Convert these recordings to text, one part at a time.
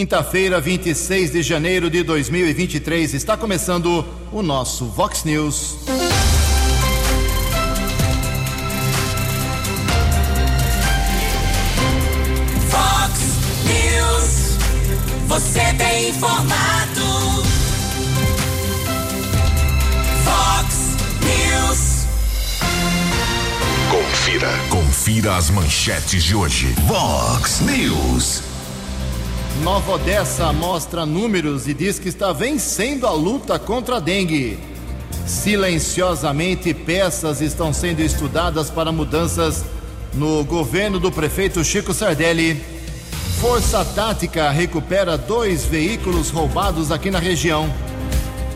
Quinta-feira, 26 de janeiro de 2023, está começando o nosso Vox News. Vox News. Você tem informado. Vox News. Confira. Confira as manchetes de hoje. Vox News. Nova Odessa mostra números e diz que está vencendo a luta contra a dengue. Silenciosamente, peças estão sendo estudadas para mudanças no governo do prefeito Chico Sardelli. Força Tática recupera dois veículos roubados aqui na região.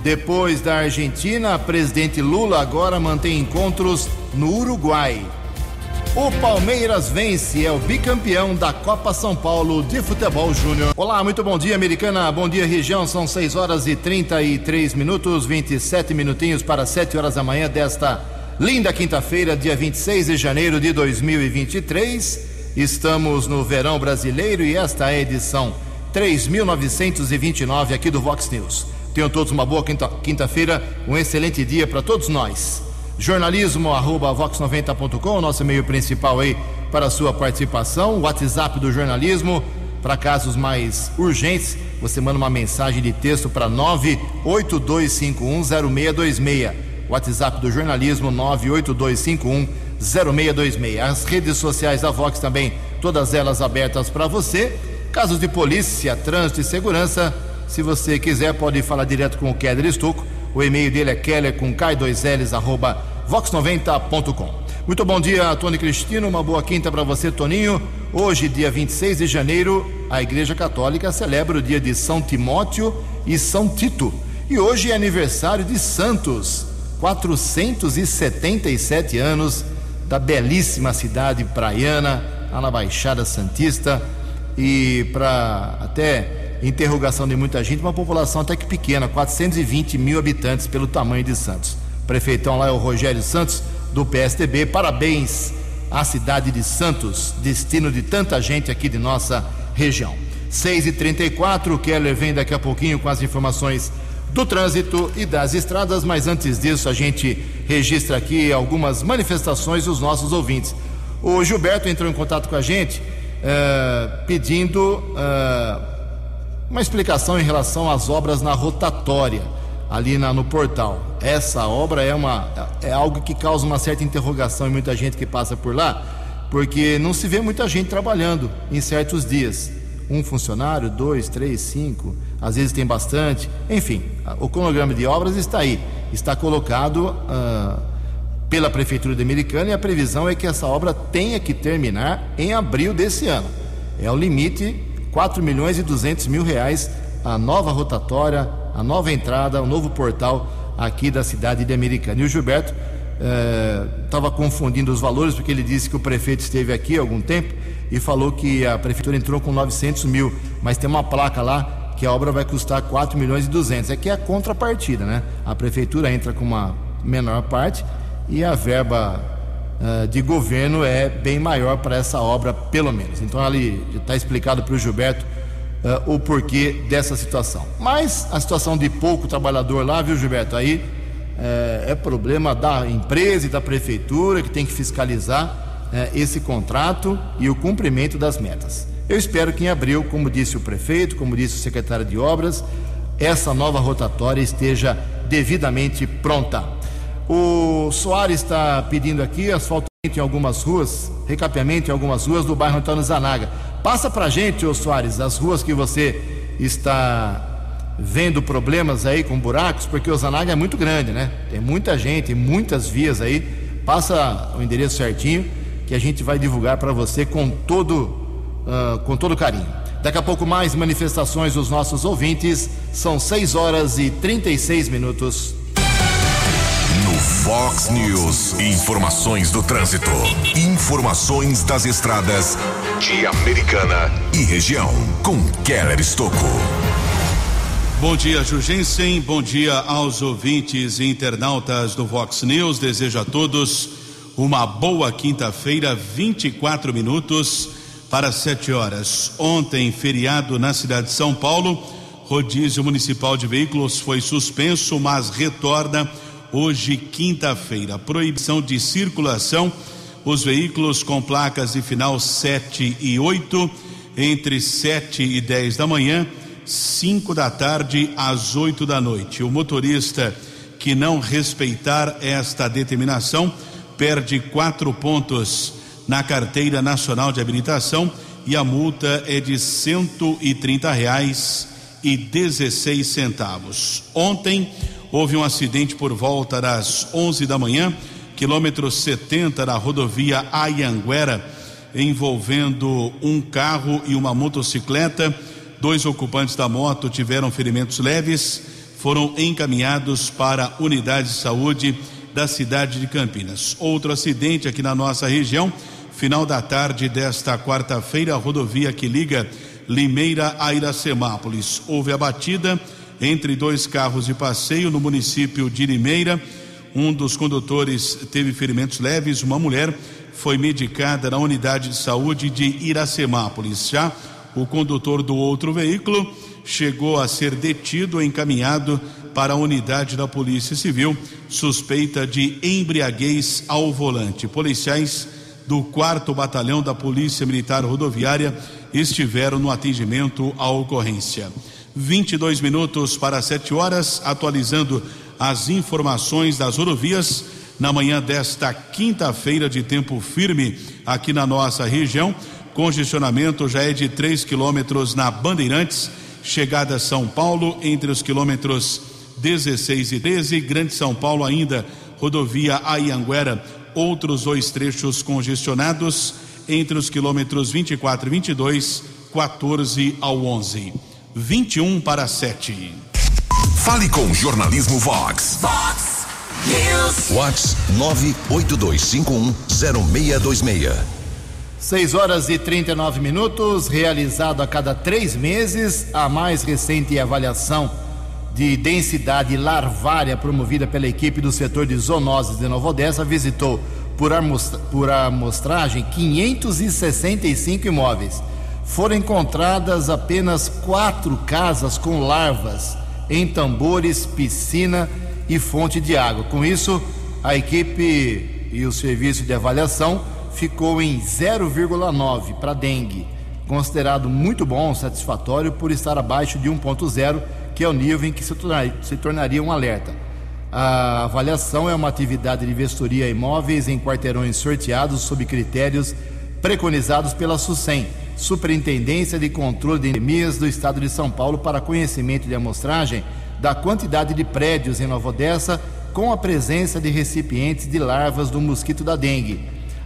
Depois da Argentina, presidente Lula agora mantém encontros no Uruguai. O Palmeiras vence, é o bicampeão da Copa São Paulo de Futebol Júnior. Olá, muito bom dia, Americana. Bom dia, região. São 6 horas e 33 minutos, 27 minutinhos para 7 horas da manhã desta linda quinta-feira, dia 26 de janeiro de 2023. Estamos no verão brasileiro e esta é a edição 3929 aqui do Vox News. Tenham todos uma boa quinta- quinta-feira, um excelente dia para todos nós jornalismo arroba vox90.com, nosso e-mail principal aí para a sua participação, o WhatsApp do jornalismo, para casos mais urgentes, você manda uma mensagem de texto para 982510626. WhatsApp do jornalismo 982510626. As redes sociais da Vox também, todas elas abertas para você. Casos de polícia, trânsito e segurança, se você quiser, pode falar direto com o Keller Estuco. O e-mail dele é keller com k2ls arroba vox90.com. Muito bom dia, Tony Cristino. Uma boa quinta para você, Toninho. Hoje, dia 26 de janeiro, a Igreja Católica celebra o dia de São Timóteo e São Tito. E hoje é aniversário de Santos, 477 anos da belíssima cidade praiana, lá na Baixada Santista. E para até interrogação de muita gente, uma população até que pequena, 420 mil habitantes pelo tamanho de Santos. Prefeitão lá é o Rogério Santos, do PSTB. Parabéns à cidade de Santos, destino de tanta gente aqui de nossa região. 6h34, o Keller vem daqui a pouquinho com as informações do trânsito e das estradas, mas antes disso a gente registra aqui algumas manifestações dos nossos ouvintes. O Gilberto entrou em contato com a gente eh, pedindo eh, uma explicação em relação às obras na rotatória ali na- no portal. Essa obra é uma é algo que causa uma certa interrogação em muita gente que passa por lá, porque não se vê muita gente trabalhando em certos dias. Um funcionário, dois, três, cinco, às vezes tem bastante. Enfim, o cronograma de obras está aí, está colocado ah, pela Prefeitura de Americana e a previsão é que essa obra tenha que terminar em abril desse ano. É o limite, 4 milhões e 200 mil reais, a nova rotatória, a nova entrada, o novo portal aqui da cidade de Americana. E o Gilberto estava confundindo os valores, porque ele disse que o prefeito esteve aqui há algum tempo e falou que a prefeitura entrou com 900 mil, mas tem uma placa lá que a obra vai custar 4 milhões e 200. É que é a contrapartida, né? A prefeitura entra com uma menor parte e a verba ah, de governo é bem maior para essa obra, pelo menos. Então ali está explicado para o Gilberto ah, o porquê dessa situação. Mas a situação de pouco trabalhador lá, viu, Gilberto? Aí eh, é problema da empresa e da prefeitura que tem que fiscalizar eh, esse contrato e o cumprimento das metas. Eu espero que em abril, como disse o prefeito, como disse o secretário de obras, essa nova rotatória esteja devidamente pronta. O Soares está pedindo aqui asfaltamento em algumas ruas, recapeamento em algumas ruas do bairro Antônio Zanaga. Passa pra gente, ô Soares, as ruas que você está vendo problemas aí com buracos, porque o Zanaga é muito grande, né? Tem muita gente, muitas vias aí. Passa o endereço certinho que a gente vai divulgar para você com todo ah, com todo carinho. Daqui a pouco mais manifestações dos nossos ouvintes. São 6 horas e 36 minutos. No Fox News, informações do trânsito, informações das estradas de Americana e região, com Keller Estocco. Bom dia, Jugensen. Bom dia aos ouvintes e internautas do Vox News. Desejo a todos uma boa quinta-feira, 24 minutos para 7 horas. Ontem, feriado na cidade de São Paulo, rodízio municipal de veículos foi suspenso, mas retorna hoje, quinta-feira. Proibição de circulação. Os veículos com placas de final 7 e 8, entre 7 e 10 da manhã, 5 da tarde às 8 da noite. O motorista que não respeitar esta determinação perde quatro pontos na carteira nacional de habilitação e a multa é de cento e trinta reais e dezesseis centavos. Ontem houve um acidente por volta das onze da manhã, quilômetro 70 da rodovia Ayanguera, envolvendo um carro e uma motocicleta. Dois ocupantes da moto tiveram ferimentos leves, foram encaminhados para a unidade de saúde da cidade de Campinas. Outro acidente aqui na nossa região, final da tarde desta quarta-feira, a rodovia que liga Limeira a Iracemápolis. Houve a batida entre dois carros de passeio no município de Limeira. Um dos condutores teve ferimentos leves, uma mulher foi medicada na unidade de saúde de Iracemápolis. Já o condutor do outro veículo chegou a ser detido e encaminhado para a unidade da Polícia Civil, suspeita de embriaguez ao volante. Policiais do 4 Batalhão da Polícia Militar Rodoviária estiveram no atendimento à ocorrência. 22 minutos para 7 horas, atualizando as informações das rodovias na manhã desta quinta-feira de tempo firme aqui na nossa região. Congestionamento já é de 3 quilômetros na Bandeirantes, chegada a São Paulo, entre os quilômetros 16 e 13, Grande São Paulo ainda, rodovia Ayanguera, outros dois trechos congestionados entre os quilômetros 24 e 22, 14 ao 11. 21 para 7. Fale com o Jornalismo Vox. Vox News. Vox 982510626. 6 horas e 39 minutos, realizado a cada três meses, a mais recente avaliação de densidade larvária promovida pela equipe do setor de zoonoses de Nova Odessa visitou por, amostra, por amostragem 565 imóveis. Foram encontradas apenas quatro casas com larvas em tambores, piscina e fonte de água. Com isso, a equipe e o serviço de avaliação ficou em 0,9 para dengue, considerado muito bom, satisfatório por estar abaixo de 1,0, que é o nível em que se tornaria, se tornaria um alerta. A avaliação é uma atividade de vistoria imóveis em quarteirões sorteados sob critérios preconizados pela SUSEM, Superintendência de Controle de Endemias do Estado de São Paulo, para conhecimento de amostragem da quantidade de prédios em Nova Odessa com a presença de recipientes de larvas do mosquito da dengue.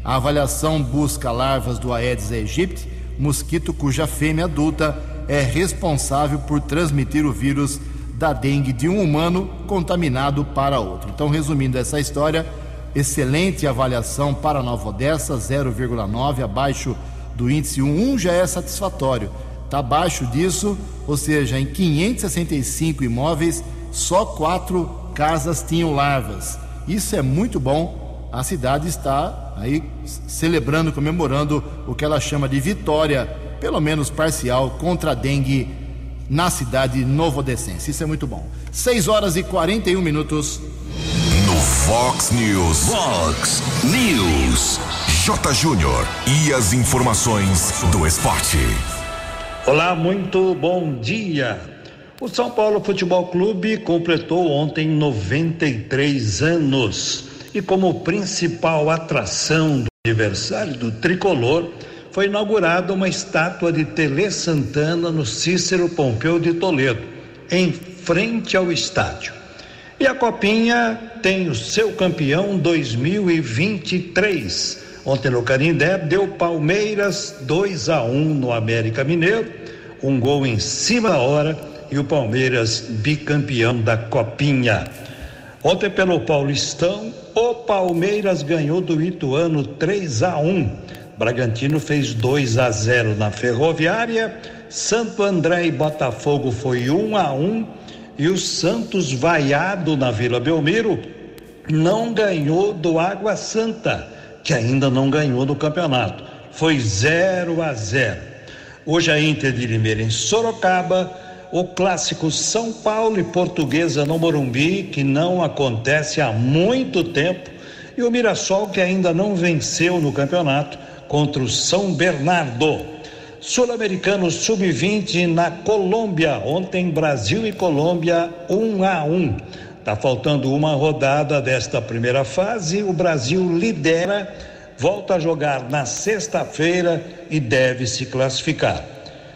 A avaliação busca larvas do Aedes aegypti, mosquito cuja fêmea adulta é responsável por transmitir o vírus da dengue de um humano contaminado para outro. Então, resumindo essa história, excelente avaliação para Nova Odessa, 0,9, abaixo do índice 1. 1 já é satisfatório. Está abaixo disso, ou seja, em 565 imóveis, só quatro casas tinham larvas. Isso é muito bom. A cidade está aí celebrando, comemorando o que ela chama de vitória, pelo menos parcial, contra a dengue na cidade novodescense. Isso é muito bom. 6 horas e 41 minutos. No Fox News. Fox News. J. Júnior. E as informações do esporte. Olá, muito bom dia. O São Paulo Futebol Clube completou ontem 93 anos e, como principal atração do aniversário do tricolor, foi inaugurada uma estátua de Tele Santana no Cícero Pompeu de Toledo, em frente ao estádio. E a Copinha tem o seu campeão 2023. Ontem no Canindé deu Palmeiras 2 a 1 no América Mineiro, um gol em cima da hora e o Palmeiras bicampeão da Copinha. Ontem pelo Paulistão, o Palmeiras ganhou do Ituano 3 a 1. Bragantino fez 2 a 0 na Ferroviária, Santo André e Botafogo foi 1 um a 1 um, e o Santos vaiado na Vila Belmiro não ganhou do Água Santa, que ainda não ganhou do campeonato. foi 0 a 0. Hoje a Inter de Limeira em Sorocaba, o clássico São Paulo e Portuguesa no Morumbi, que não acontece há muito tempo, e o Mirassol que ainda não venceu no campeonato contra o São Bernardo. Sul-Americano Sub-20 na Colômbia. Ontem Brasil e Colômbia 1 a 1. Tá faltando uma rodada desta primeira fase. O Brasil lidera, volta a jogar na sexta-feira e deve se classificar.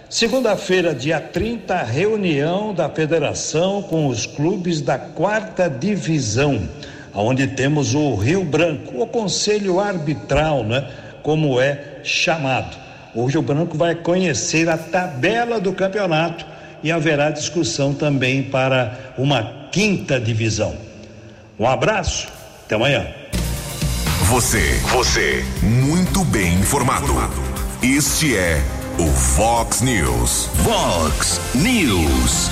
Segunda-feira, dia 30, reunião da federação com os clubes da quarta divisão, onde temos o Rio Branco, o conselho arbitral, né? Como é chamado. O Rio Branco vai conhecer a tabela do campeonato e haverá discussão também para uma quinta divisão. Um abraço, até amanhã. Você, você, muito bem informado. Este é o Fox News. Fox News.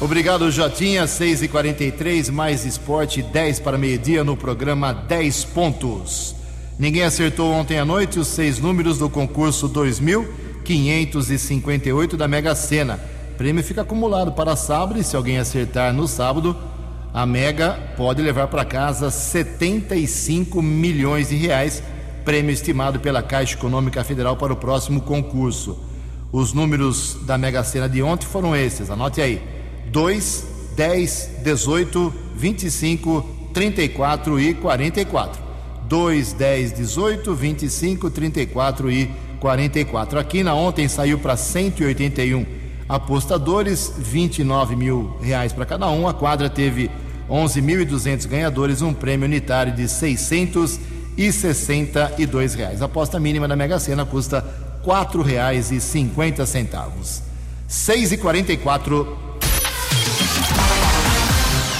Obrigado, Jotinha. 6 e 43 mais esporte, 10 para meio-dia no programa 10 pontos. Ninguém acertou ontem à noite os seis números do concurso 2558 da Mega Sena. O prêmio fica acumulado para sábado e se alguém acertar no sábado, a Mega pode levar para casa 75 milhões de reais, prêmio estimado pela Caixa Econômica Federal para o próximo concurso. Os números da Mega Sena de ontem foram esses, anote aí: 2, 10, 18, 25, 34 e 44. 2, 10, 18, 25, 34 e 44. Aqui na ontem saiu para 181 apostadores, 29 mil reais para cada um. A quadra teve 11.200 ganhadores, um prêmio unitário de 662 reais. A aposta mínima da Mega Sena custa cinquenta centavos. 6 e 44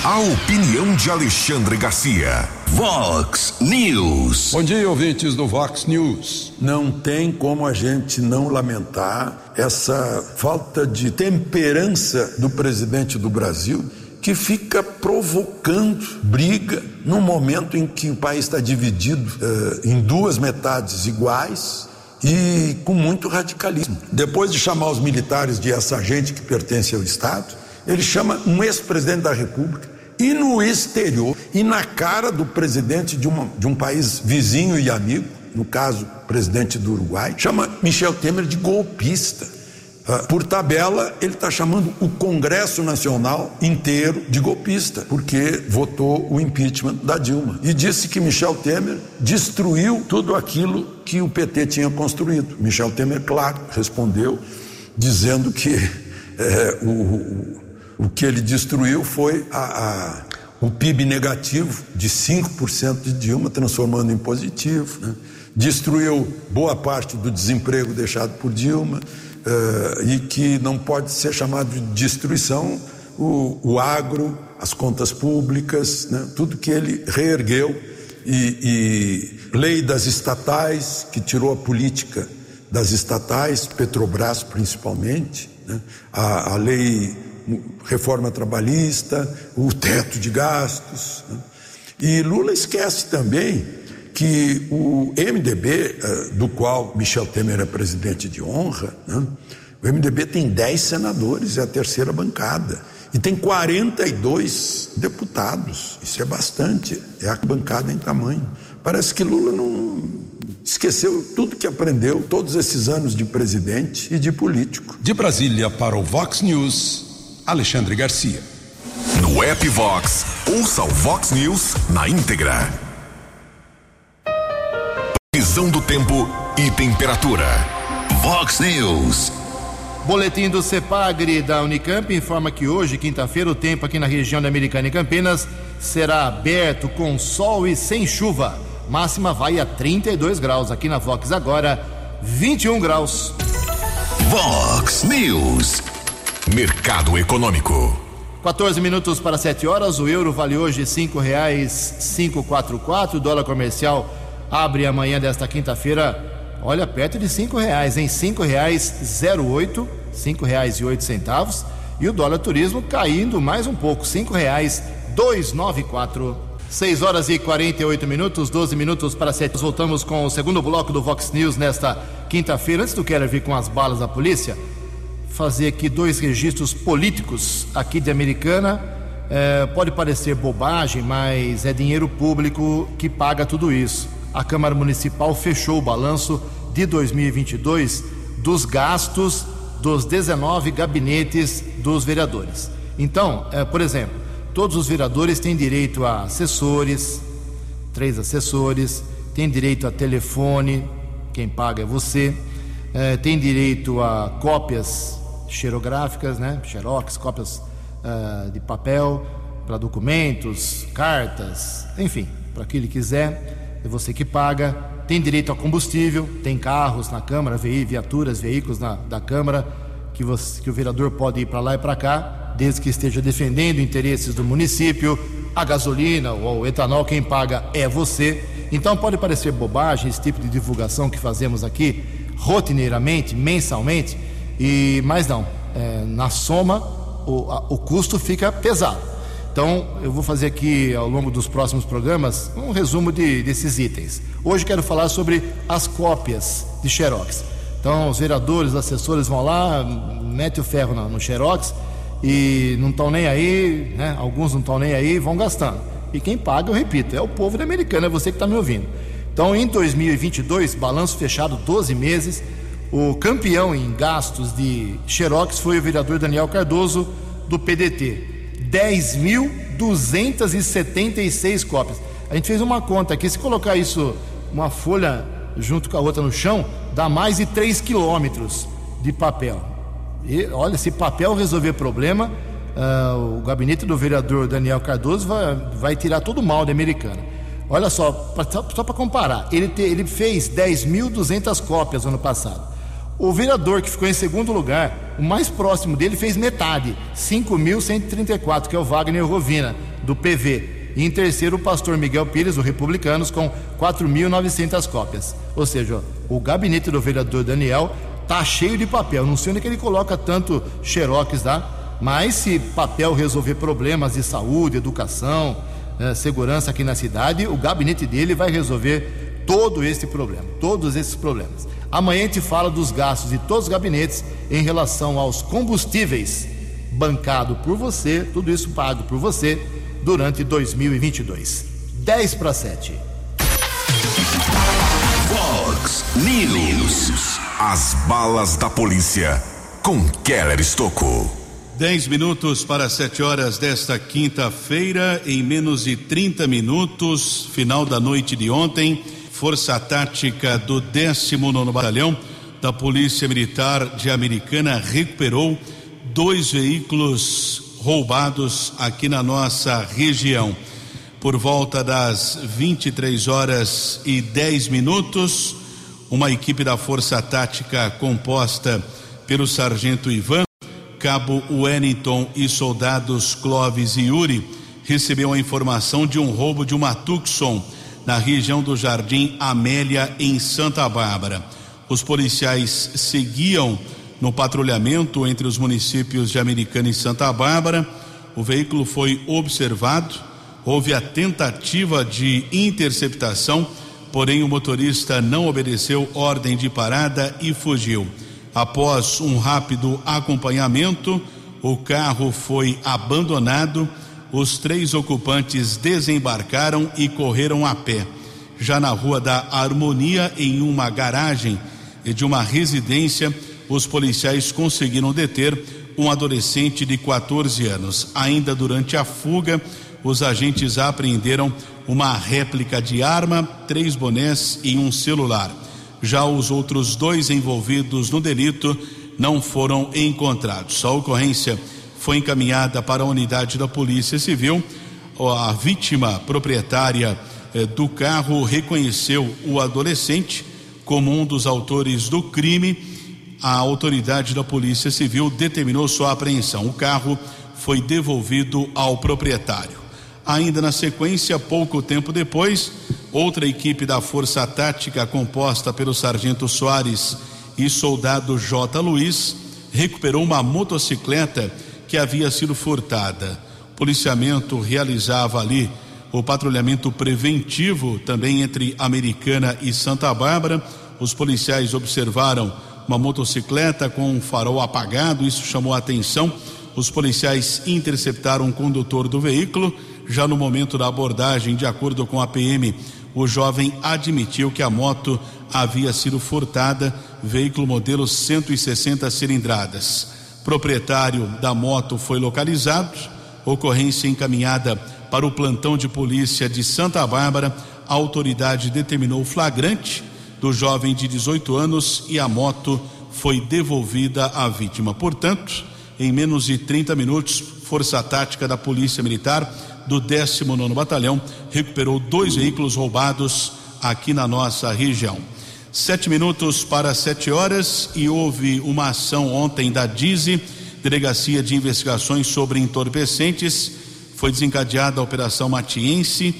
A opinião de Alexandre Garcia. Vox News. Bom dia, ouvintes do Vox News. Não tem como a gente não lamentar essa falta de temperança do presidente do Brasil que fica provocando briga no momento em que o país está dividido uh, em duas metades iguais e com muito radicalismo. Depois de chamar os militares de essa gente que pertence ao Estado, ele chama um ex-presidente da República e no exterior e na cara do presidente de, uma, de um país vizinho e amigo, no caso, presidente do Uruguai, chama Michel Temer de golpista. Uh, por tabela, ele está chamando o Congresso Nacional inteiro de golpista, porque votou o impeachment da Dilma. E disse que Michel Temer destruiu tudo aquilo que o PT tinha construído. Michel Temer, claro, respondeu, dizendo que é, o, o que ele destruiu foi a, a, o PIB negativo de 5% de Dilma, transformando em positivo. Né? Destruiu boa parte do desemprego deixado por Dilma uh, e que não pode ser chamado de destruição o, o agro, as contas públicas, né? tudo que ele reergueu. E, e lei das estatais, que tirou a política das estatais, Petrobras principalmente, né? a, a lei reforma trabalhista, o teto de gastos. Né? E Lula esquece também que o MDB, eh, do qual Michel Temer é presidente de honra, né? o MDB tem 10 senadores, é a terceira bancada. E tem 42 deputados. Isso é bastante. É a bancada em tamanho. Parece que Lula não esqueceu tudo que aprendeu todos esses anos de presidente e de político. De Brasília para o Vox News. Alexandre Garcia. No app Vox, ouça o Vox News na íntegra. Visão do tempo e temperatura. Vox News. Boletim do CEPAGRE da Unicamp informa que hoje, quinta-feira, o tempo aqui na região da Americana e Campinas será aberto com sol e sem chuva. Máxima vai a 32 graus. Aqui na Vox agora, 21 graus. Vox News. Mercado Econômico. 14 minutos para 7 horas. O euro vale hoje cinco reais 544. O dólar comercial abre amanhã desta quinta-feira. Olha, perto de cinco reais, em cinco reais 08, cinco reais e oito. E o dólar turismo caindo mais um pouco, cinco reais 294. 6 horas e 48 minutos, 12 minutos para 7. Nós voltamos com o segundo bloco do Vox News nesta quinta-feira. Antes do Keller vir com as balas da polícia, fazer aqui dois registros políticos aqui de Americana. É, pode parecer bobagem, mas é dinheiro público que paga tudo isso. A Câmara Municipal fechou o balanço de 2022 dos gastos dos 19 gabinetes dos vereadores. Então, é, por exemplo, Todos os vereadores têm direito a assessores, três assessores, têm direito a telefone, quem paga é você, é, tem direito a cópias xerográficas, né? Xerox, cópias uh, de papel para documentos, cartas, enfim, para que ele quiser, é você que paga. Tem direito a combustível, tem carros na Câmara, viaturas, veículos na, da Câmara, que, você, que o vereador pode ir para lá e para cá desde que esteja defendendo interesses do município. A gasolina ou o etanol, quem paga é você. Então pode parecer bobagem esse tipo de divulgação que fazemos aqui rotineiramente, mensalmente, e mas não. É, na soma, o, a, o custo fica pesado. Então, eu vou fazer aqui ao longo dos próximos programas um resumo de, desses itens. Hoje quero falar sobre as cópias de Xerox. Então, os vereadores, os assessores vão lá, mete o ferro no, no Xerox e não estão nem aí, né? alguns não estão nem aí, vão gastando. E quem paga, eu repito, é o povo da americana, é você que está me ouvindo. Então, em 2022, balanço fechado 12 meses, o campeão em gastos de Xerox foi o vereador Daniel Cardoso, do PDT. 10.276 cópias. A gente fez uma conta aqui, se colocar isso, uma folha junto com a outra no chão, dá mais de 3 quilômetros de papel. E, olha, se papel resolver problema, uh, o gabinete do vereador Daniel Cardoso vai, vai tirar todo o mal da americana. Olha só, pra, só para comparar, ele, te, ele fez 10.200 cópias no ano passado. O vereador que ficou em segundo lugar, o mais próximo dele, fez metade, 5.134, que é o Wagner Rovina, do PV. E em terceiro, o pastor Miguel Pires, do Republicanos, com 4.900 cópias. Ou seja, o gabinete do vereador Daniel tá cheio de papel. Não sei onde é que ele coloca tanto xerox lá, mas se papel resolver problemas de saúde, educação, né, segurança aqui na cidade, o gabinete dele vai resolver todo esse problema, todos esses problemas. Amanhã a gente fala dos gastos de todos os gabinetes em relação aos combustíveis bancado por você, tudo isso pago por você durante 2022. 10 para 7. Fox News. As balas da polícia com Keller Estocou. Dez minutos para sete horas desta quinta-feira, em menos de 30 minutos, final da noite de ontem, Força Tática do 19 Batalhão da Polícia Militar de Americana recuperou dois veículos roubados aqui na nossa região. Por volta das 23 horas e 10 minutos, uma equipe da Força Tática composta pelo Sargento Ivan, Cabo Wellington e soldados Clóvis e Yuri recebeu a informação de um roubo de uma Tucson na região do Jardim Amélia, em Santa Bárbara. Os policiais seguiam no patrulhamento entre os municípios de Americana e Santa Bárbara. O veículo foi observado, houve a tentativa de interceptação porém o motorista não obedeceu ordem de parada e fugiu. Após um rápido acompanhamento, o carro foi abandonado. Os três ocupantes desembarcaram e correram a pé. Já na Rua da Harmonia, em uma garagem de uma residência, os policiais conseguiram deter um adolescente de 14 anos. Ainda durante a fuga, os agentes apreenderam uma réplica de arma, três bonés e um celular. Já os outros dois envolvidos no delito não foram encontrados. A ocorrência foi encaminhada para a unidade da Polícia Civil. A vítima proprietária eh, do carro reconheceu o adolescente como um dos autores do crime. A autoridade da Polícia Civil determinou sua apreensão. O carro foi devolvido ao proprietário. Ainda na sequência, pouco tempo depois, outra equipe da Força Tática, composta pelo Sargento Soares e soldado J. Luiz, recuperou uma motocicleta que havia sido furtada. O policiamento realizava ali o patrulhamento preventivo também entre Americana e Santa Bárbara. Os policiais observaram uma motocicleta com um farol apagado, isso chamou a atenção. Os policiais interceptaram o condutor do veículo. Já no momento da abordagem, de acordo com a PM, o jovem admitiu que a moto havia sido furtada, veículo modelo 160 cilindradas. Proprietário da moto foi localizado, ocorrência encaminhada para o plantão de polícia de Santa Bárbara. A autoridade determinou o flagrante do jovem de 18 anos e a moto foi devolvida à vítima. Portanto, em menos de 30 minutos, Força Tática da Polícia Militar do 19 Batalhão recuperou dois veículos roubados aqui na nossa região. Sete minutos para sete horas e houve uma ação ontem da DIZI, Delegacia de Investigações sobre Entorpecentes. Foi desencadeada a Operação Matiense.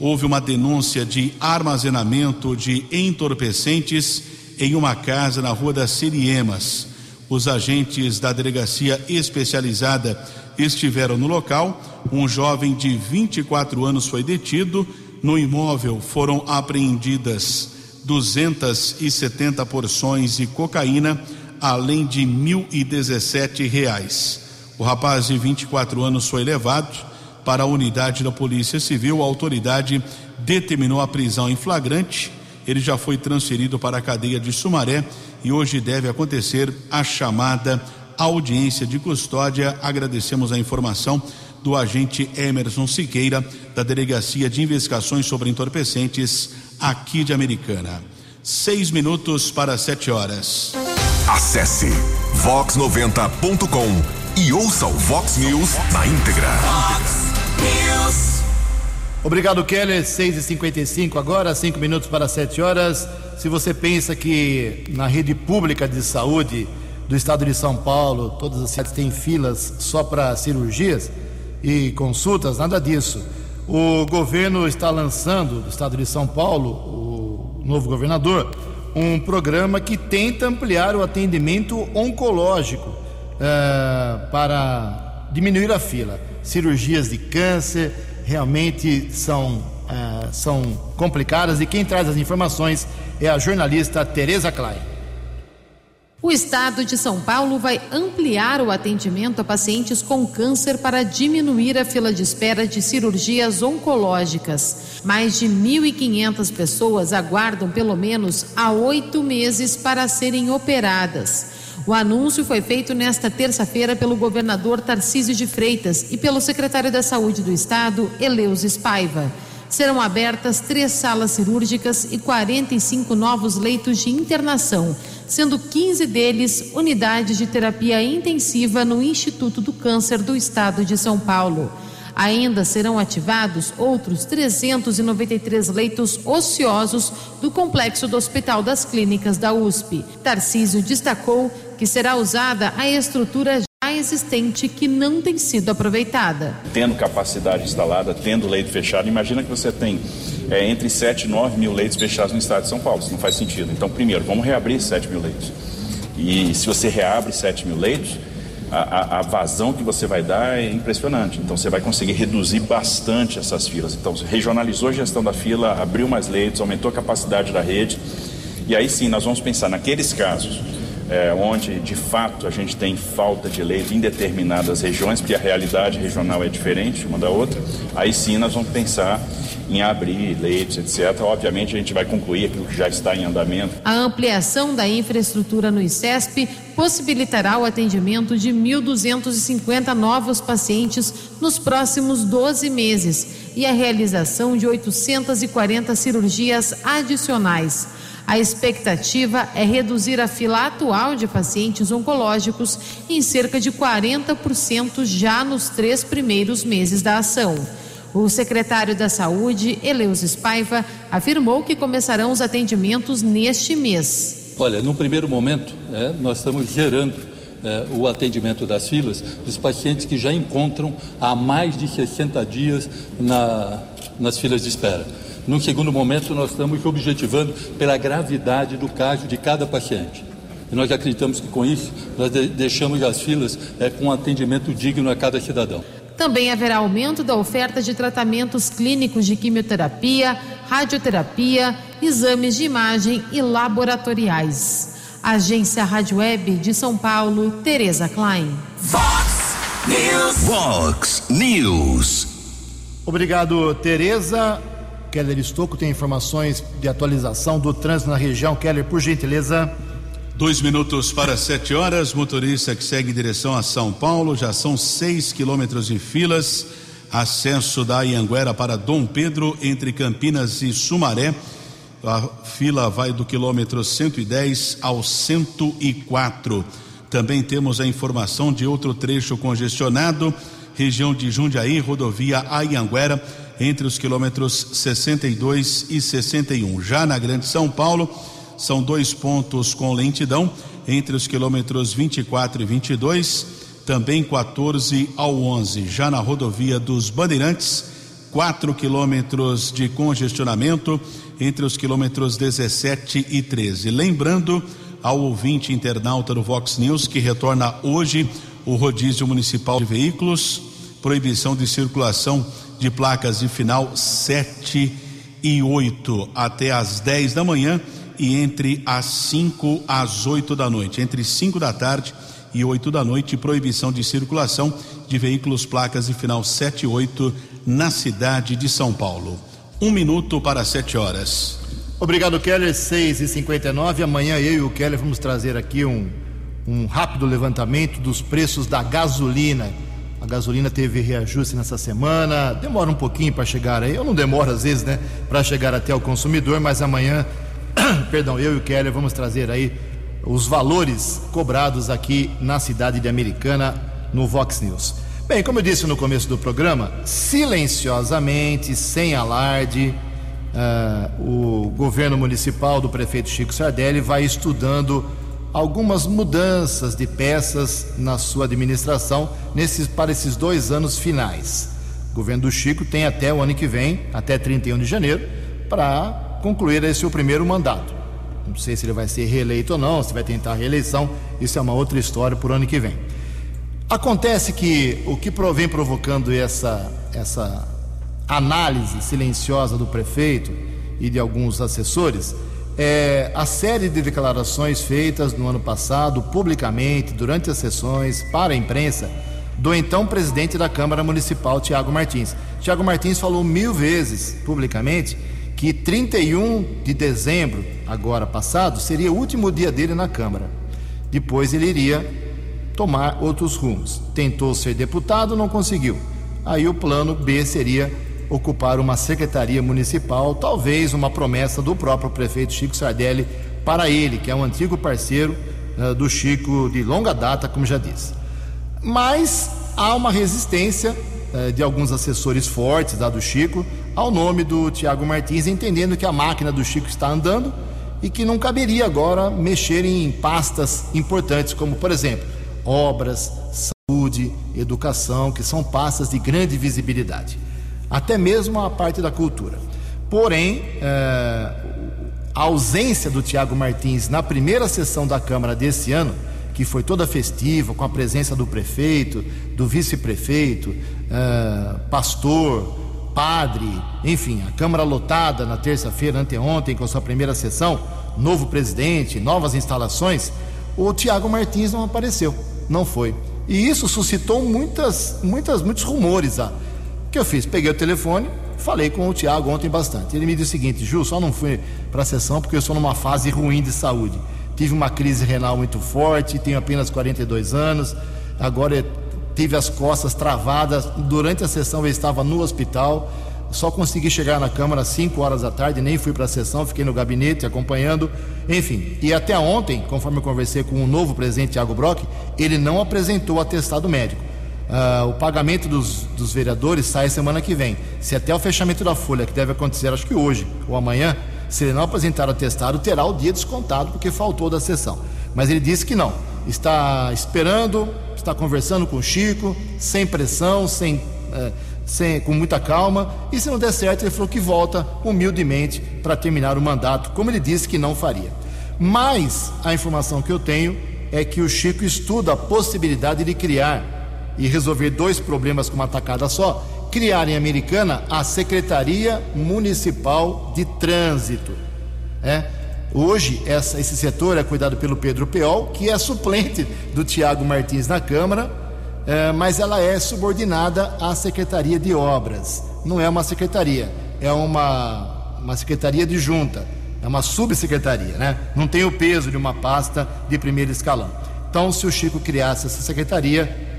Houve uma denúncia de armazenamento de entorpecentes em uma casa na Rua das Siriemas. Os agentes da delegacia especializada estiveram no local. Um jovem de 24 anos foi detido. No imóvel foram apreendidas 270 porções de cocaína, além de R$ reais. O rapaz de 24 anos foi levado para a unidade da Polícia Civil. A autoridade determinou a prisão em flagrante. Ele já foi transferido para a cadeia de Sumaré e hoje deve acontecer a chamada audiência de custódia. Agradecemos a informação do agente Emerson Siqueira, da Delegacia de Investigações sobre Entorpecentes, aqui de Americana. Seis minutos para sete horas. Acesse vox90.com e ouça o Vox News na íntegra. Obrigado, Keller. 6 e 55 agora, cinco minutos para sete horas. Se você pensa que na rede pública de saúde do estado de São Paulo, todas as cidades têm filas só para cirurgias e consultas, nada disso. O governo está lançando, do estado de São Paulo, o novo governador, um programa que tenta ampliar o atendimento oncológico uh, para diminuir a fila. Cirurgias de câncer realmente são, uh, são complicadas e quem traz as informações é a jornalista Tereza Klein. O estado de São Paulo vai ampliar o atendimento a pacientes com câncer para diminuir a fila de espera de cirurgias oncológicas. Mais de 1.500 pessoas aguardam pelo menos há oito meses para serem operadas. O anúncio foi feito nesta terça-feira pelo governador Tarcísio de Freitas e pelo secretário da Saúde do Estado, Eleus Spaiva serão abertas três salas cirúrgicas e 45 novos leitos de internação, sendo 15 deles unidades de terapia intensiva no Instituto do Câncer do Estado de São Paulo. Ainda serão ativados outros 393 leitos ociosos do complexo do Hospital das Clínicas da USP. Tarcísio destacou que será usada a estrutura existente que não tem sido aproveitada. Tendo capacidade instalada, tendo leito fechado, imagina que você tem é, entre 7 e 9 mil leitos fechados no estado de São Paulo. Isso não faz sentido. Então, primeiro, vamos reabrir 7 mil leitos. E se você reabre 7 mil leitos, a, a, a, vazão que você vai dar é impressionante. Então, você vai conseguir reduzir bastante essas filas. Então, regionalizou a gestão da fila, abriu mais leitos, aumentou a capacidade da rede. E aí sim, nós vamos pensar naqueles casos é, onde de fato a gente tem falta de leito em determinadas regiões, porque a realidade regional é diferente uma da outra, aí sim nós vamos pensar em abrir leitos, etc. Obviamente a gente vai concluir aquilo que já está em andamento. A ampliação da infraestrutura no ICESP possibilitará o atendimento de 1.250 novos pacientes nos próximos 12 meses e a realização de 840 cirurgias adicionais. A expectativa é reduzir a fila atual de pacientes oncológicos em cerca de 40% já nos três primeiros meses da ação. O secretário da Saúde, Eleus Spaiva, afirmou que começarão os atendimentos neste mês. Olha, no primeiro momento, é, nós estamos gerando é, o atendimento das filas dos pacientes que já encontram há mais de 60 dias na, nas filas de espera. No segundo momento, nós estamos objetivando pela gravidade do caso de cada paciente. E nós acreditamos que com isso nós deixamos as filas é, com um atendimento digno a cada cidadão. Também haverá aumento da oferta de tratamentos clínicos de quimioterapia, radioterapia, exames de imagem e laboratoriais. Agência Rádio Web de São Paulo, Tereza Klein. Fox News. Fox News. Obrigado, Tereza. Keller Estocco tem informações de atualização do trânsito na região. Keller, por gentileza. Dois minutos para sete horas. Motorista que segue em direção a São Paulo. Já são seis quilômetros de filas. Acesso da Ianguera para Dom Pedro, entre Campinas e Sumaré. A fila vai do quilômetro 110 ao 104. Também temos a informação de outro trecho congestionado, região de Jundiaí, rodovia Ayanguera, entre os quilômetros 62 e 61. Já na Grande São Paulo, são dois pontos com lentidão, entre os quilômetros 24 e 22, também 14 ao 11. Já na rodovia dos Bandeirantes, 4 quilômetros de congestionamento entre os quilômetros 17 e 13. Lembrando ao ouvinte internauta do Vox News que retorna hoje o rodízio municipal de veículos, proibição de circulação de placas de final 7 e 8 até às 10 da manhã e entre as 5 às 8 da noite. Entre 5 da tarde e 8 da noite, proibição de circulação de veículos placas de final 7 e 8 na cidade de São Paulo. Um minuto para 7 horas. Obrigado, Keller. 6 e 59 Amanhã eu e o Keller vamos trazer aqui um, um rápido levantamento dos preços da gasolina. A gasolina teve reajuste nessa semana, demora um pouquinho para chegar aí. Eu não demoro às vezes, né, para chegar até o consumidor, mas amanhã, perdão, eu e o Keller vamos trazer aí os valores cobrados aqui na cidade de Americana no Vox News. Bem, como eu disse no começo do programa, silenciosamente, sem alarde, uh, o governo municipal do prefeito Chico Sardelli vai estudando algumas mudanças de peças na sua administração nesses, para esses dois anos finais. O governo do Chico tem até o ano que vem, até 31 de janeiro, para concluir esse seu primeiro mandato. Não sei se ele vai ser reeleito ou não, se vai tentar reeleição, isso é uma outra história por ano que vem. Acontece que o que vem provocando essa, essa análise silenciosa do prefeito e de alguns assessores é a série de declarações feitas no ano passado, publicamente, durante as sessões, para a imprensa, do então presidente da Câmara Municipal, Tiago Martins. Tiago Martins falou mil vezes publicamente que 31 de dezembro, agora passado, seria o último dia dele na Câmara. Depois ele iria tomar outros rumos. Tentou ser deputado, não conseguiu. Aí o plano B seria ocupar uma secretaria municipal, talvez uma promessa do próprio prefeito Chico Sardelli para ele, que é um antigo parceiro uh, do Chico de longa data, como já disse. Mas há uma resistência uh, de alguns assessores fortes da do Chico ao nome do Tiago Martins, entendendo que a máquina do Chico está andando e que não caberia agora mexer em pastas importantes, como, por exemplo, obras, saúde, educação, que são pastas de grande visibilidade, até mesmo a parte da cultura. Porém, é, a ausência do Tiago Martins na primeira sessão da Câmara desse ano, que foi toda festiva, com a presença do prefeito, do vice-prefeito, é, pastor, padre, enfim, a Câmara lotada na terça-feira, anteontem, com a sua primeira sessão, novo presidente, novas instalações, o Tiago Martins não apareceu, não foi. E isso suscitou muitas, muitas, muitos rumores. Ah. Que eu fiz? Peguei o telefone, falei com o Tiago ontem bastante. Ele me disse o seguinte: Ju, só não fui para a sessão porque eu estou numa fase ruim de saúde. Tive uma crise renal muito forte, tenho apenas 42 anos, agora tive as costas travadas. Durante a sessão eu estava no hospital, só consegui chegar na Câmara às 5 horas da tarde, nem fui para a sessão, fiquei no gabinete acompanhando. Enfim, e até ontem, conforme eu conversei com o novo presidente Tiago Brock, ele não apresentou atestado médico. Uh, o pagamento dos, dos vereadores sai semana que vem. Se até o fechamento da folha, que deve acontecer acho que hoje ou amanhã, se ele não apresentar o atestado, terá o dia descontado porque faltou da sessão. Mas ele disse que não. Está esperando, está conversando com o Chico, sem pressão, sem, é, sem, com muita calma, e se não der certo, ele falou que volta humildemente para terminar o mandato, como ele disse que não faria. Mas a informação que eu tenho é que o Chico estuda a possibilidade de criar e resolver dois problemas com uma tacada só, criar em Americana a Secretaria Municipal de Trânsito. É? Hoje, essa, esse setor é cuidado pelo Pedro Peol, que é suplente do Tiago Martins na Câmara, é, mas ela é subordinada à Secretaria de Obras. Não é uma secretaria, é uma, uma secretaria de junta, é uma subsecretaria, né? Não tem o peso de uma pasta de primeiro escalão. Então, se o Chico criasse essa secretaria,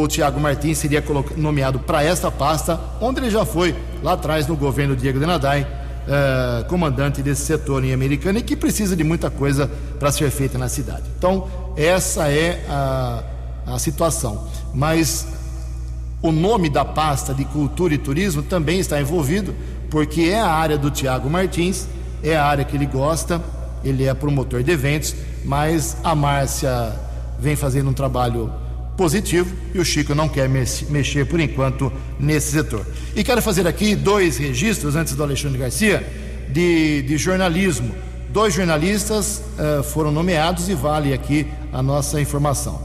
o Tiago Martins seria nomeado para esta pasta, onde ele já foi lá atrás no governo Diego de Nadai, uh, comandante desse setor em Americana e que precisa de muita coisa para ser feita na cidade. Então, essa é a, a situação. Mas o nome da pasta de Cultura e Turismo também está envolvido, porque é a área do Tiago Martins, é a área que ele gosta, ele é promotor de eventos, mas a Márcia vem fazendo um trabalho positivo e o Chico não quer mexer por enquanto nesse setor. E quero fazer aqui dois registros antes do Alexandre Garcia de, de jornalismo. Dois jornalistas uh, foram nomeados e vale aqui a nossa informação.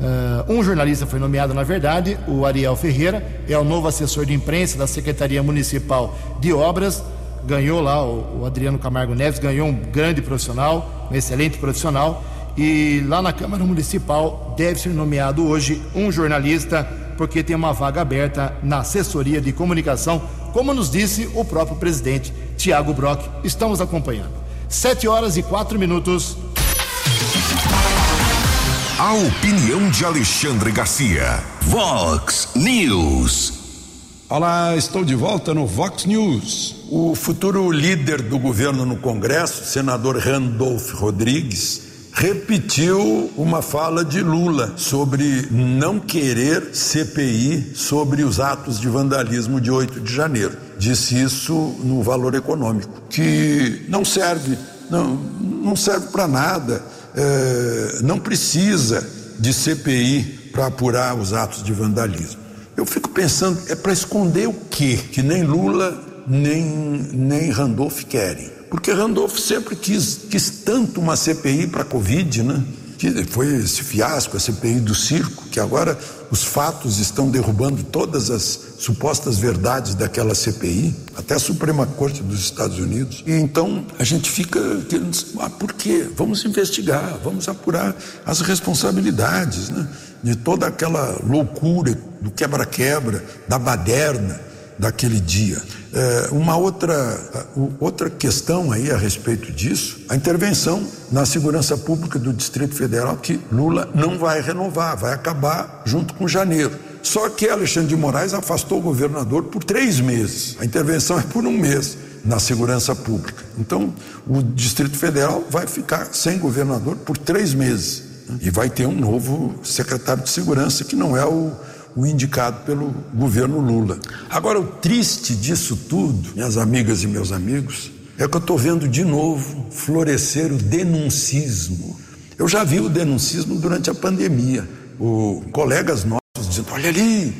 Uh, um jornalista foi nomeado, na verdade, o Ariel Ferreira, é o novo assessor de imprensa da Secretaria Municipal de Obras. Ganhou lá, o, o Adriano Camargo Neves ganhou um grande profissional, um excelente profissional e lá na Câmara Municipal deve ser nomeado hoje um jornalista, porque tem uma vaga aberta na assessoria de comunicação, como nos disse o próprio presidente Tiago Brock. Estamos acompanhando. Sete horas e quatro minutos. A opinião de Alexandre Garcia. Vox News. Olá, estou de volta no Vox News. O futuro líder do governo no Congresso, senador Randolph Rodrigues, repetiu uma fala de Lula sobre não querer CPI sobre os atos de vandalismo de 8 de janeiro. Disse isso no valor econômico, que não serve, não, não serve para nada, é, não precisa de CPI para apurar os atos de vandalismo. Eu fico pensando, é para esconder o quê? Que nem Lula nem, nem Randolph querem porque Randolph sempre quis, quis tanto uma CPI para a Covid, né? Que foi esse fiasco, a CPI do circo, que agora os fatos estão derrubando todas as supostas verdades daquela CPI, até a Suprema Corte dos Estados Unidos. E então a gente fica querendo, ah, por quê? Vamos investigar, vamos apurar as responsabilidades, né? De toda aquela loucura do quebra-quebra, da baderna daquele dia. É, uma outra, outra questão aí a respeito disso, a intervenção na segurança pública do Distrito Federal, que Lula não vai renovar, vai acabar junto com janeiro. Só que Alexandre de Moraes afastou o governador por três meses. A intervenção é por um mês na segurança pública. Então, o Distrito Federal vai ficar sem governador por três meses. E vai ter um novo secretário de segurança, que não é o o indicado pelo governo Lula. Agora, o triste disso tudo, minhas amigas e meus amigos, é que eu estou vendo de novo florescer o denuncismo. Eu já vi o denuncismo durante a pandemia. O, colegas nossos dizendo: olha ali,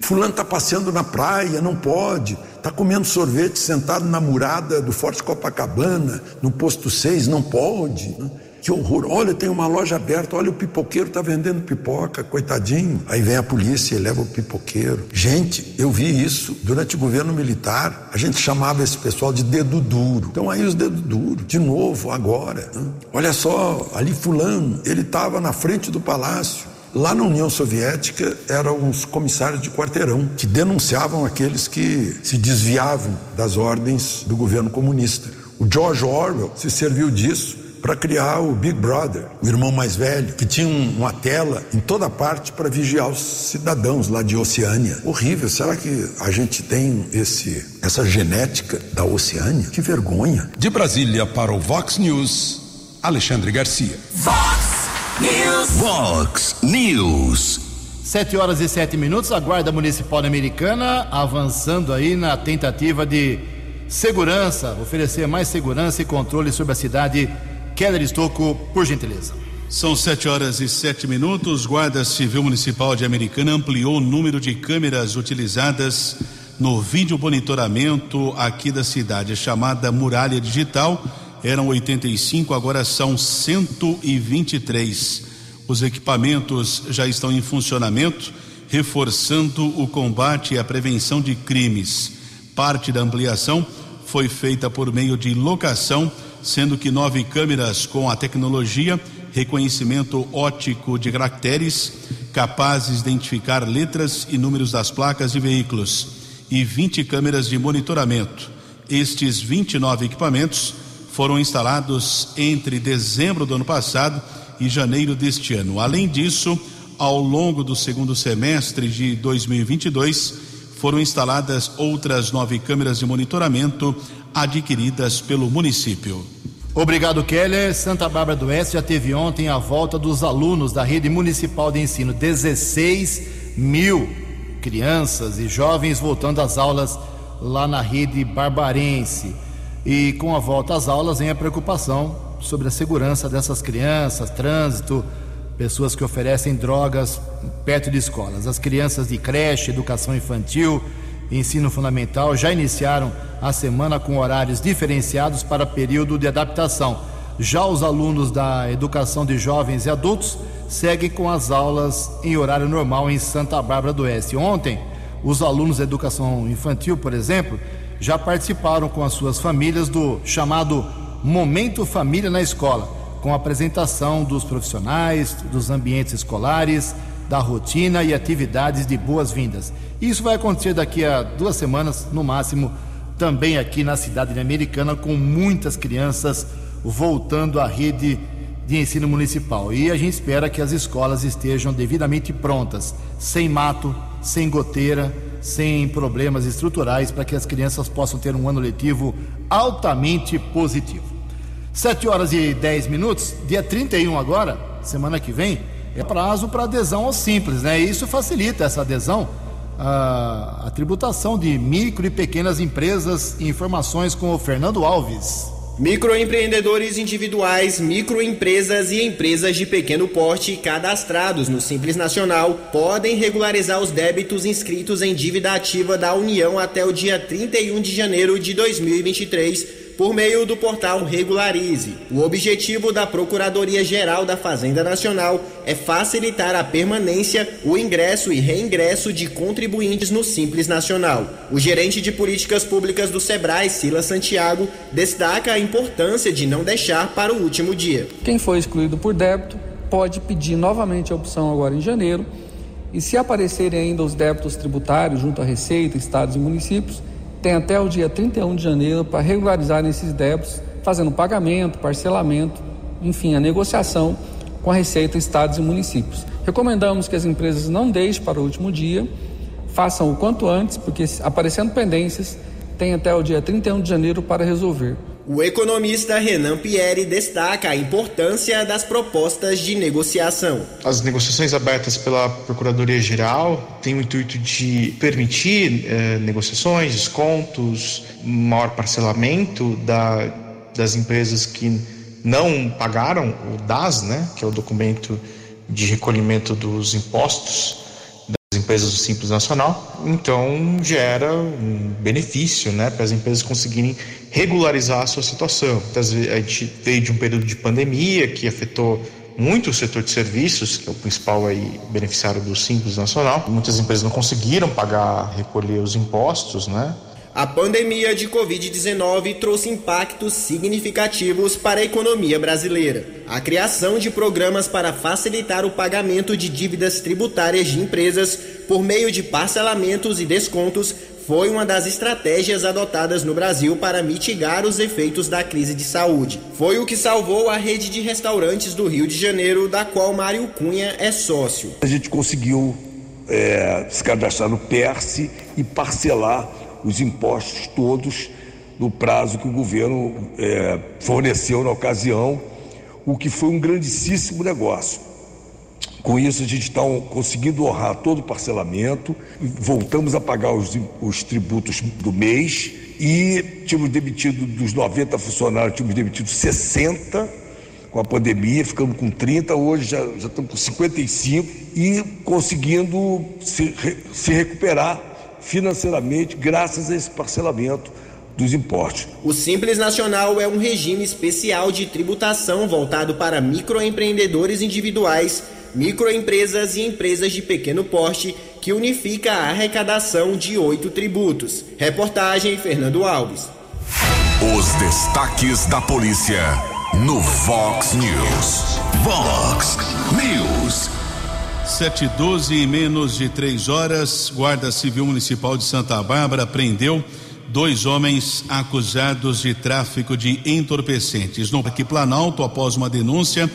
Fulano está passeando na praia, não pode. Está comendo sorvete sentado na murada do Forte Copacabana, no posto 6, não pode. Né? Que horror! Olha, tem uma loja aberta, olha, o pipoqueiro está vendendo pipoca, coitadinho. Aí vem a polícia e leva o pipoqueiro. Gente, eu vi isso durante o governo militar. A gente chamava esse pessoal de dedo duro. Então aí os dedos duros, de novo, agora. Né? Olha só, ali fulano, ele estava na frente do palácio. Lá na União Soviética eram os comissários de quarteirão que denunciavam aqueles que se desviavam das ordens do governo comunista. O George Orwell se serviu disso para criar o Big Brother, o irmão mais velho, que tinha uma tela em toda parte para vigiar os cidadãos lá de Oceânia. Horrível, será que a gente tem esse essa genética da Oceânia? Que vergonha. De Brasília para o Vox News, Alexandre Garcia. Vox News. Vox News. Sete horas e sete minutos, a Guarda Municipal Americana avançando aí na tentativa de segurança, oferecer mais segurança e controle sobre a cidade Keller Estocco, por gentileza. São sete horas e sete minutos. Guarda Civil Municipal de Americana ampliou o número de câmeras utilizadas no vídeo monitoramento aqui da cidade. Chamada muralha digital eram 85, agora são 123. Os equipamentos já estão em funcionamento, reforçando o combate e a prevenção de crimes. Parte da ampliação foi feita por meio de locação, sendo que nove câmeras com a tecnologia reconhecimento óptico de caracteres capazes de identificar letras e números das placas de veículos e 20 câmeras de monitoramento. Estes 29 equipamentos foram instalados entre dezembro do ano passado e janeiro deste ano. Além disso, ao longo do segundo semestre de 2022, foram instaladas outras nove câmeras de monitoramento adquiridas pelo município. Obrigado, Keller. Santa Bárbara do Oeste já teve ontem a volta dos alunos da rede municipal de ensino. 16 mil crianças e jovens voltando às aulas lá na rede barbarense. E com a volta às aulas vem a preocupação sobre a segurança dessas crianças, trânsito, pessoas que oferecem drogas perto de escolas. As crianças de creche, educação infantil, ensino fundamental já iniciaram a semana com horários diferenciados para período de adaptação. Já os alunos da educação de jovens e adultos seguem com as aulas em horário normal em Santa Bárbara do Oeste. Ontem, os alunos da educação infantil, por exemplo, já participaram com as suas famílias do chamado Momento Família na Escola, com a apresentação dos profissionais, dos ambientes escolares, da rotina e atividades de boas-vindas. Isso vai acontecer daqui a duas semanas, no máximo, também aqui na cidade americana, com muitas crianças voltando à rede de ensino municipal. E a gente espera que as escolas estejam devidamente prontas, sem mato, sem goteira, sem problemas estruturais, para que as crianças possam ter um ano letivo altamente positivo. 7 horas e 10 minutos, dia 31 agora, semana que vem, é prazo para adesão ao Simples, né? Isso facilita essa adesão a, a tributação de micro e pequenas empresas. Informações com o Fernando Alves. Microempreendedores individuais, microempresas e empresas de pequeno porte cadastrados no Simples Nacional podem regularizar os débitos inscritos em dívida ativa da União até o dia 31 de janeiro de 2023 por meio do portal Regularize. O objetivo da Procuradoria-Geral da Fazenda Nacional é facilitar a permanência, o ingresso e reingresso de contribuintes no Simples Nacional. O gerente de políticas públicas do Sebrae, Sila Santiago, destaca a importância de não deixar para o último dia. Quem foi excluído por débito pode pedir novamente a opção agora em janeiro. E se aparecerem ainda os débitos tributários junto à Receita, estados e municípios, tem até o dia 31 de janeiro para regularizar esses débitos, fazendo pagamento, parcelamento, enfim, a negociação com a Receita, estados e municípios. Recomendamos que as empresas não deixem para o último dia, façam o quanto antes, porque aparecendo pendências, tem até o dia 31 de janeiro para resolver. O economista Renan Pierre destaca a importância das propostas de negociação. As negociações abertas pela Procuradoria-Geral têm o intuito de permitir eh, negociações, descontos, maior parcelamento da, das empresas que não pagaram o DAS, né, que é o documento de recolhimento dos impostos empresas do Simples Nacional, então gera um benefício né, para as empresas conseguirem regularizar a sua situação. A gente veio de um período de pandemia que afetou muito o setor de serviços, que é o principal aí, beneficiário do Simples Nacional. Muitas empresas não conseguiram pagar, recolher os impostos, né? A pandemia de Covid-19 trouxe impactos significativos para a economia brasileira. A criação de programas para facilitar o pagamento de dívidas tributárias de empresas por meio de parcelamentos e descontos foi uma das estratégias adotadas no Brasil para mitigar os efeitos da crise de saúde. Foi o que salvou a rede de restaurantes do Rio de Janeiro, da qual Mário Cunha é sócio. A gente conseguiu é, se cadastrar no PERSE e parcelar os impostos todos no prazo que o governo é, forneceu na ocasião, o que foi um grandíssimo negócio. Com isso, a gente está conseguindo honrar todo o parcelamento, voltamos a pagar os, os tributos do mês e tínhamos demitido dos 90 funcionários, tínhamos demitido 60 com a pandemia, ficamos com 30, hoje já, já estamos com 55 e conseguindo se, se recuperar financeiramente graças a esse parcelamento dos impostos. O Simples Nacional é um regime especial de tributação voltado para microempreendedores individuais, microempresas e empresas de pequeno porte que unifica a arrecadação de oito tributos. Reportagem Fernando Alves. Os destaques da polícia no Vox News. Vox News. 712 e menos de três horas, Guarda Civil Municipal de Santa Bárbara prendeu dois homens acusados de tráfico de entorpecentes. No Parque Planalto, após uma denúncia,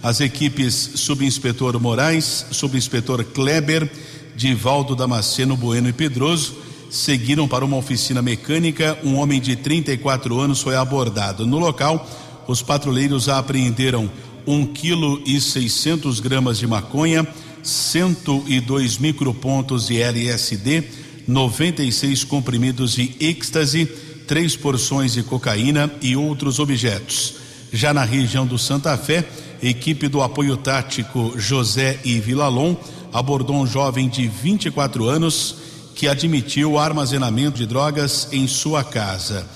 as equipes subinspetor Moraes, subinspetor Kleber, Divaldo Damasceno Bueno e Pedroso seguiram para uma oficina mecânica. Um homem de 34 anos foi abordado. No local, os patrulheiros apreenderam um quilo e 600 gramas de maconha 102 micropontos de LSD, 96 comprimidos de êxtase, três porções de cocaína e outros objetos. Já na região do Santa Fé, equipe do apoio tático José e Vilalon abordou um jovem de 24 anos que admitiu o armazenamento de drogas em sua casa.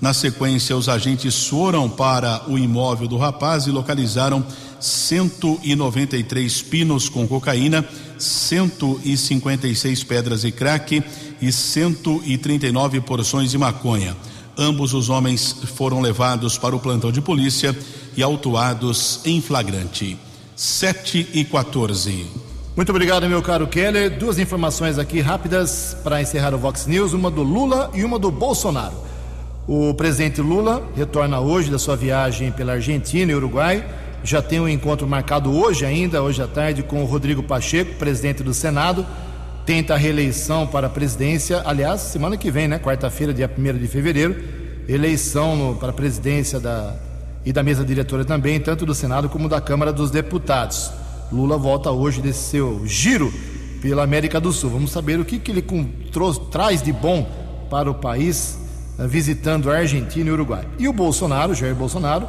Na sequência, os agentes foram para o imóvel do rapaz e localizaram 193 pinos com cocaína, 156 pedras de crack e 139 porções de maconha. Ambos os homens foram levados para o plantão de polícia e autuados em flagrante. 7 e 14. Muito obrigado, meu caro Keller. Duas informações aqui rápidas para encerrar o Vox News: uma do Lula e uma do Bolsonaro. O presidente Lula retorna hoje da sua viagem pela Argentina e Uruguai já tem um encontro marcado hoje ainda, hoje à tarde, com o Rodrigo Pacheco, presidente do Senado. Tenta a reeleição para a presidência, aliás, semana que vem, né? Quarta-feira, dia 1 de fevereiro, eleição no, para a presidência da, e da mesa diretora também, tanto do Senado como da Câmara dos Deputados. Lula volta hoje desse seu giro pela América do Sul. Vamos saber o que, que ele com, traz de bom para o país, eh, visitando a Argentina e Uruguai. E o Bolsonaro, Jair Bolsonaro,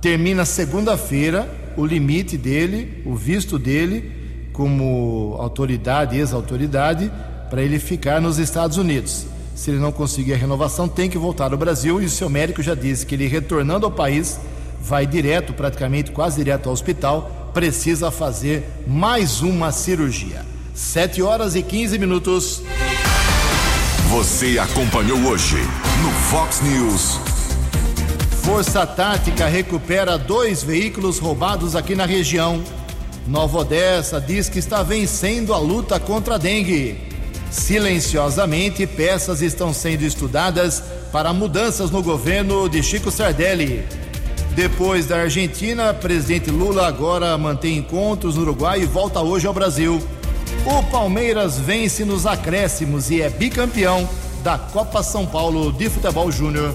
termina segunda-feira o limite dele, o visto dele como autoridade, ex-autoridade, para ele ficar nos Estados Unidos. Se ele não conseguir a renovação, tem que voltar ao Brasil e o seu médico já disse que ele retornando ao país vai direto, praticamente quase direto ao hospital, precisa fazer mais uma cirurgia. 7 horas e 15 minutos. Você acompanhou hoje no Fox News. Força Tática recupera dois veículos roubados aqui na região. Nova Odessa diz que está vencendo a luta contra a dengue. Silenciosamente, peças estão sendo estudadas para mudanças no governo de Chico Sardelli. Depois da Argentina, presidente Lula agora mantém encontros no Uruguai e volta hoje ao Brasil. O Palmeiras vence nos acréscimos e é bicampeão da Copa São Paulo de Futebol Júnior.